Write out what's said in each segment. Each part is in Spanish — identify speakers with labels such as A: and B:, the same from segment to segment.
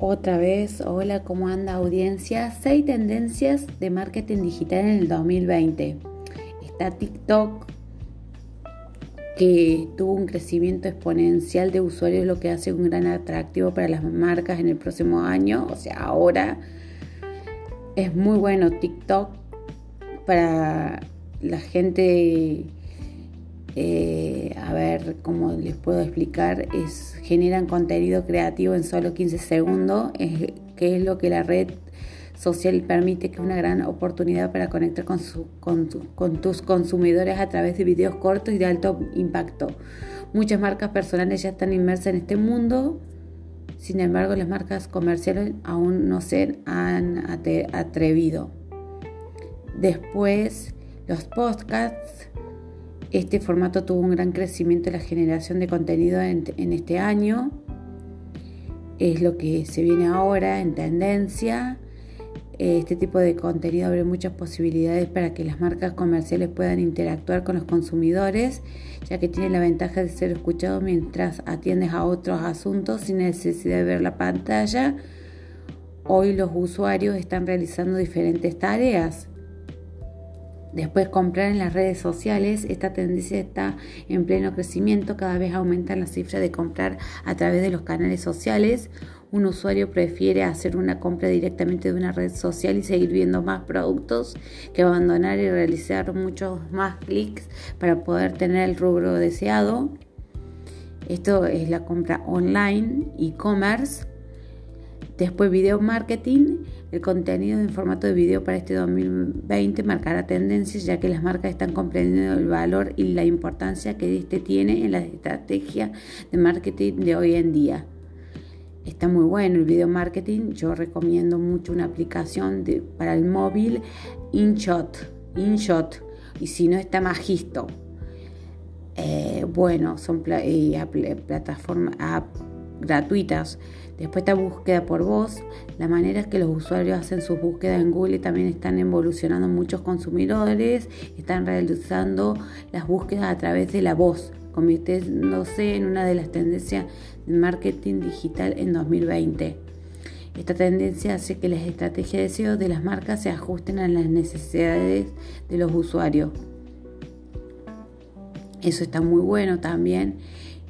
A: Otra vez, hola, ¿cómo anda audiencia? Seis tendencias de marketing digital en el 2020. Está TikTok, que tuvo un crecimiento exponencial de usuarios, lo que hace un gran atractivo para las marcas en el próximo año, o sea, ahora. Es muy bueno TikTok para la gente eh, a ver cómo les puedo explicar, es generan contenido creativo en solo 15 segundos, que es lo que la red social permite, que es una gran oportunidad para conectar con, con, tus consumidores a través de videos cortos y de alto impacto. Muchas marcas personales ya están inmersas en este mundo, sin embargo las marcas comerciales aún no se han atrevido. Después, los podcasts este formato tuvo un gran crecimiento en la generación de contenido en, este año. Es lo que se viene ahora en tendencia. Este tipo de contenido abre muchas posibilidades para que las marcas comerciales puedan interactuar con los consumidores, ya que tiene la ventaja de ser escuchado mientras atiendes a otros asuntos sin necesidad de ver la pantalla. Hoy los usuarios están realizando diferentes tareas Después comprar en las redes sociales, esta tendencia está en pleno crecimiento, cada vez aumentan las cifras de comprar a través de los canales sociales. Un usuario prefiere hacer una compra directamente de una red social y seguir viendo más productos que abandonar y realizar muchos más clics para poder tener el rubro deseado. Esto es la compra online, e-commerce. Después video marketing el contenido en formato de video para este 2020 marcará tendencias ya que las marcas están comprendiendo el valor y la importancia que este tiene en la estrategia de marketing de hoy en día. Está muy bueno el video marketing. Yo recomiendo mucho una aplicación para el móvil InShot. InShot. Y si no está Magisto. Eh, bueno, son plataformas gratuitas. Después está búsqueda por voz, la manera que los usuarios hacen sus búsquedas en Google también están evolucionando muchos consumidores, están realizando las búsquedas a través de la voz, convirtiéndose en una de las tendencias de marketing digital en 2020. Esta tendencia hace que las estrategias de SEO de las marcas se ajusten a las necesidades de los usuarios. Eso está muy bueno también.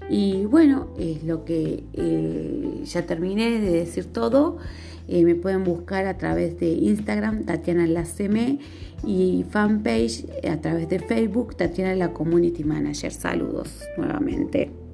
A: Y bueno, es lo que eh, ya terminé de decir todo. Eh, me pueden buscar a través de Instagram, Tatiana Laceme, y fanpage a través de Facebook, Tatiana la Community Manager. Saludos nuevamente.